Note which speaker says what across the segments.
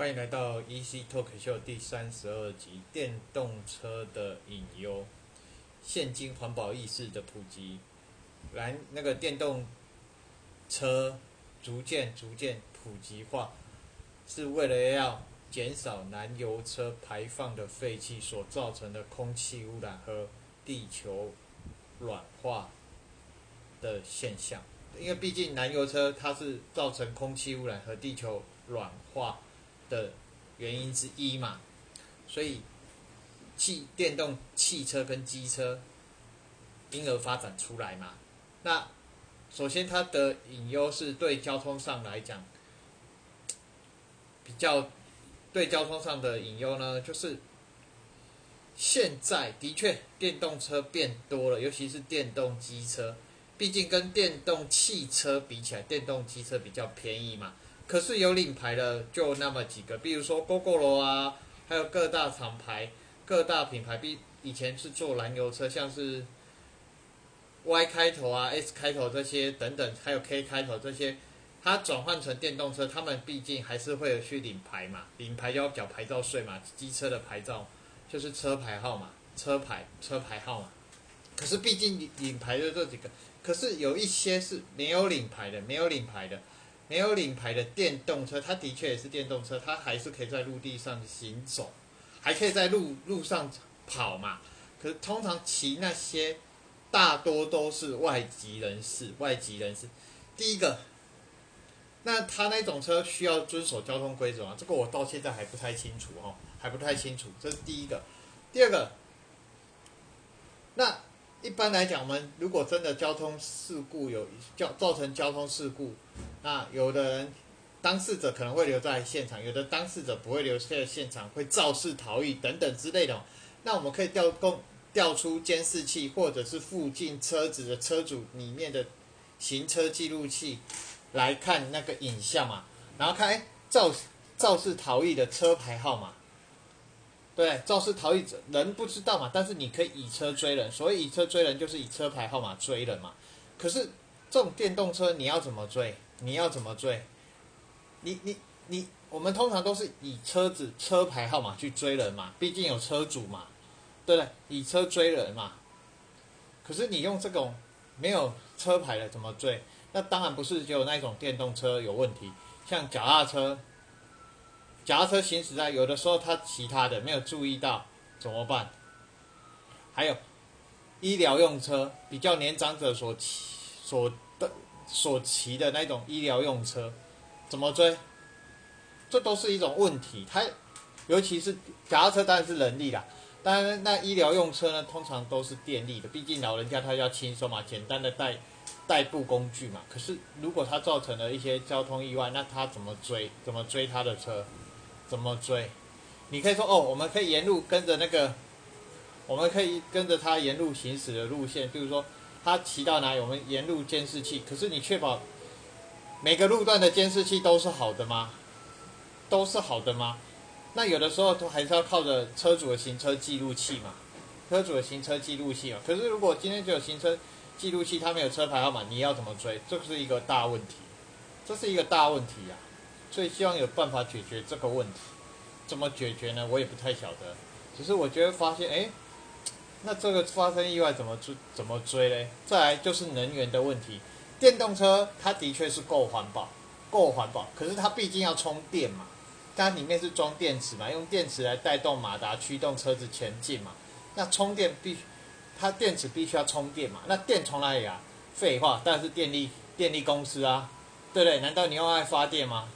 Speaker 1: 欢迎来到 EC Talk Show 第三十二集：电动车的隐忧，现今环保意识的普及，燃那个电动车逐渐逐渐普及化，是为了要减少燃油车排放的废气所造成的空气污染和地球暖化的现象。因为毕竟燃油车它是造成空气污染和地球暖化的原因之一嘛，所以汽电动汽车跟机车因而发展出来嘛。那首先它的隐忧是对交通上来讲，比较对交通上的隐忧呢，就是现在的确电动车变多了，尤其是电动机车。毕竟跟电动汽车比起来，电动机车比较便宜嘛。可是有领牌的就那么几个，比如说 GoGo 啊，还有各大厂牌、各大品牌，比以前是做燃油车，像是 Y 开头啊、S 开头这些等等，还有 K 开头这些，它转换成电动车，他们毕竟还是会有去领牌嘛，领牌就要缴牌照税嘛，机车的牌照就是车牌号码、车牌、车牌号码。可是毕竟领领牌的这几个。可是有一些是没有领牌的，没有领牌的，没有领牌的电动车，它的确也是电动车，它还是可以在陆地上行走，还可以在路路上跑嘛。可是通常骑那些大多都是外籍人士，外籍人士。第一个，那他那种车需要遵守交通规则吗？这个我到现在还不太清楚哦，还不太清楚。这是第一个。第二个，那。一般来讲，我们如果真的交通事故有造造成交通事故，那有的人当事者可能会留在现场，有的当事者不会留在现场，会肇事逃逸等等之类的。那我们可以调供调出监视器，或者是附近车子的车主里面的行车记录器来看那个影像嘛，然后看哎肇肇事逃逸的车牌号码。对，肇事逃逸者人不知道嘛，但是你可以以车追人，所以以车追人就是以车牌号码追人嘛。可是这种电动车你要怎么追？你要怎么追？你你你，我们通常都是以车子车牌号码去追人嘛，毕竟有车主嘛，对不对？以车追人嘛。可是你用这种没有车牌的怎么追？那当然不是只有那种电动车有问题，像脚踏车。脚踏车行驶在有的时候，他其他的没有注意到怎么办？还有医疗用车，比较年长者所所所骑的那种医疗用车，怎么追？这都是一种问题。它尤其是脚踏车当然是人力啦，当然那医疗用车呢，通常都是电力的。毕竟老人家他要轻松嘛，简单的代代步工具嘛。可是如果他造成了一些交通意外，那他怎么追？怎么追他的车？怎么追？你可以说哦，我们可以沿路跟着那个，我们可以跟着他沿路行驶的路线，比如说他骑到哪里，我们沿路监视器。可是你确保每个路段的监视器都是好的吗？都是好的吗？那有的时候都还是要靠着车主的行车记录器嘛，车主的行车记录器嘛。可是如果今天就有行车记录器，他没有车牌号码，你要怎么追？这是一个大问题，这是一个大问题呀。所以希望有办法解决这个问题，怎么解决呢？我也不太晓得。只是我觉得发现，哎，那这个发生意外怎么追？怎么追嘞？再来就是能源的问题。电动车它的确是够环保，够环保。可是它毕竟要充电嘛，它里面是装电池嘛，用电池来带动马达驱动车子前进嘛。那充电必，它电池必须要充电嘛。那电从哪里啊？废话，当然是电力电力公司啊，对不对？难道你用爱发电吗？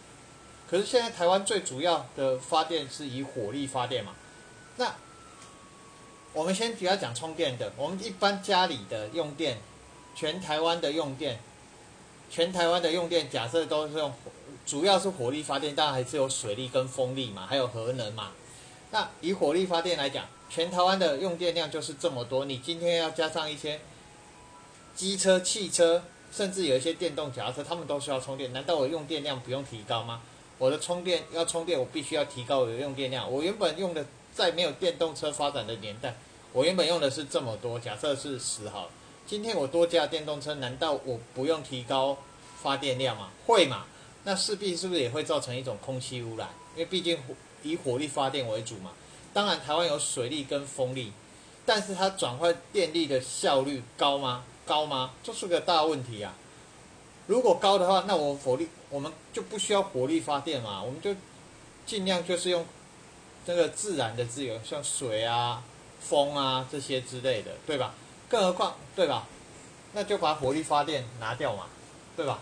Speaker 1: 可是现在台湾最主要的发电是以火力发电嘛？那我们先主要讲充电的，我们一般家里的用电，全台湾的用电，全台湾的用电，假设都是用主要是火力发电，当然还是有水力跟风力嘛，还有核能嘛。那以火力发电来讲，全台湾的用电量就是这么多，你今天要加上一些机车、汽车，甚至有一些电动脚踏车，他们都需要充电，难道我用电量不用提高吗？我的充电要充电，我必须要提高我的用电量。我原本用的在没有电动车发展的年代，我原本用的是这么多，假设是十毫。今天我多加电动车，难道我不用提高发电量吗？会嘛？那势必是不是也会造成一种空气污染？因为毕竟以火力发电为主嘛。当然，台湾有水力跟风力，但是它转换电力的效率高吗？高吗？这是个大问题啊！如果高的话，那我火力我们就不需要火力发电嘛，我们就尽量就是用这个自然的自由，像水啊、风啊这些之类的，对吧？更何况，对吧？那就把火力发电拿掉嘛，对吧？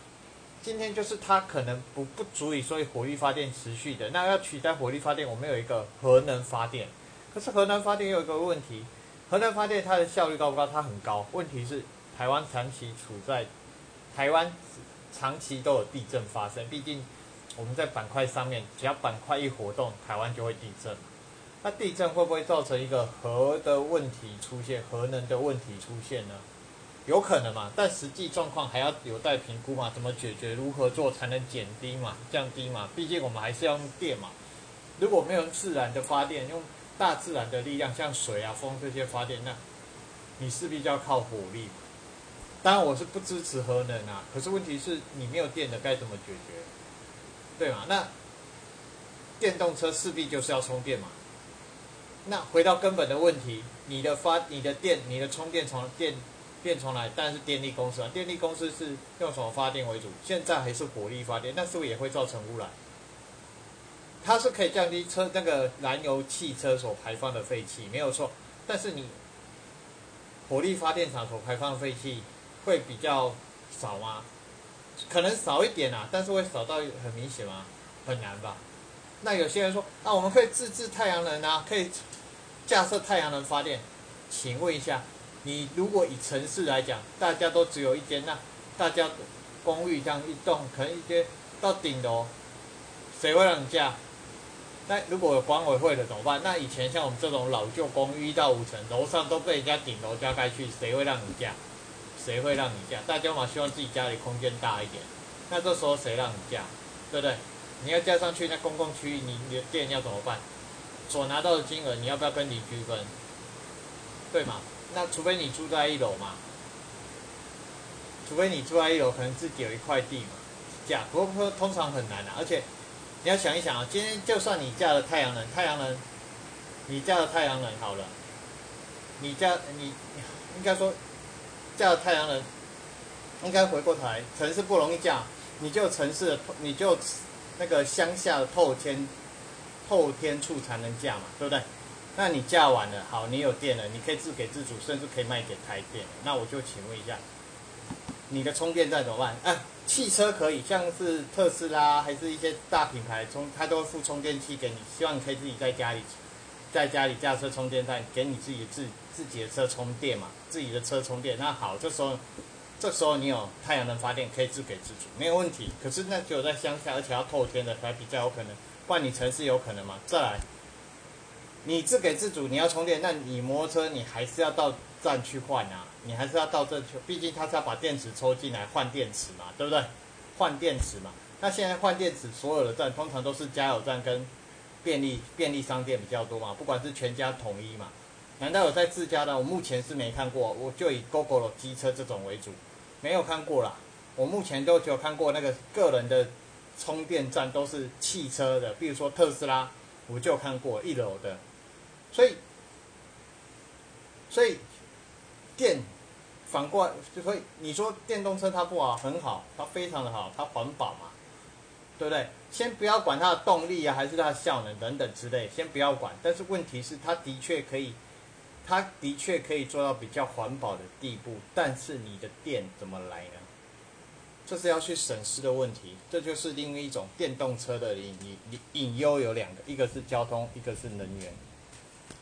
Speaker 1: 今天就是它可能不不足以，所以火力发电持续的，那要取代火力发电，我们有一个核能发电。可是核能发电有一个问题，核能发电它的效率高不高？它很高。问题是台湾长期处在台湾长期都有地震发生，毕竟我们在板块上面，只要板块一活动，台湾就会地震。那地震会不会造成一个核的问题出现，核能的问题出现呢？有可能嘛，但实际状况还要有待评估嘛，怎么解决，如何做才能减低嘛，降低嘛？毕竟我们还是要用电嘛。如果没有自然的发电，用大自然的力量，像水啊、风这些发电，那你势必就要靠火力。当然我是不支持核能啊，可是问题是你没有电的该怎么解决？对嘛？那电动车势必就是要充电嘛。那回到根本的问题，你的发、你的电、你的充电从电。电从来，但是电力公司啊，电力公司是用什么发电为主？现在还是火力发电，那是不是也会造成污染？它是可以降低车那个燃油汽车所排放的废气，没有错。但是你火力发电厂所排放废气会比较少吗？可能少一点啊，但是会少到很明显吗？很难吧？那有些人说，那我们可以自制太阳能啊，可以架设太阳能发电，请问一下。你如果以城市来讲，大家都只有一间，那大家公寓这样一栋，可能一间到顶楼，谁会让你架？那如果有管委会的怎么办？那以前像我们这种老旧公寓一到五层，楼上都被人家顶楼加盖去，谁会让你架？谁会让你架？大家嘛希望自己家里空间大一点，那这时候谁让你架？对不对？你要加上去，那公共区域你你的电要怎么办？所拿到的金额，你要不要跟邻居分？对吗？那除非你住在一楼嘛，除非你住在一楼，可能自己有一块地嘛，架。不过通常很难啊，而且你要想一想啊，今天就算你架了太阳能，太阳能，你架了太阳能好了，你架你应该说架太阳能，应该回过头来，城市不容易架，你就城市的你就那个乡下的透天透天处才能架嘛，对不对？那你架完了，好，你有电了，你可以自给自足，甚至可以卖给台电。那我就请问一下，你的充电站怎么办？啊，汽车可以，像是特斯拉，还是一些大品牌充，它都会附充电器给你，希望你可以自己在家里，在家里架车充电站，给你自己自自己的车充电嘛，自己的车充电。那好，这时候，这时候你有太阳能发电，可以自给自足，没有问题。可是那只有在乡下，而且要透天的才比较有可能，不然你城市有可能吗？再来。你自给自足，你要充电，那你摩托车你还是要到站去换啊，你还是要到这去，毕竟它是要把电池抽进来换电池嘛，对不对？换电池嘛，那现在换电池所有的站通常都是加油站跟便利便利商店比较多嘛，不管是全家统一嘛，难道有在自家的？我目前是没看过，我就以 GoGo 机车这种为主，没有看过啦。我目前都只有看过那个个人的充电站都是汽车的，比如说特斯拉，我就看过一楼的。所以，所以电反过来，所以你说电动车它不好，很好，它非常的好，它环保嘛，对不对？先不要管它的动力啊，还是它的效能等等之类，先不要管。但是问题是，它的确可以，它的确可以做到比较环保的地步。但是你的电怎么来呢？这是要去审视的问题。这就是另一种电动车的隐隐隐忧有两个，一个是交通，一个是能源。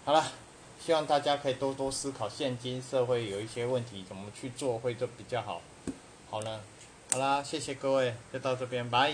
Speaker 1: 好了，希望大家可以多多思考，现今社会有一些问题怎么去做会就比较好。好呢，好啦，谢谢各位，就到这边，拜。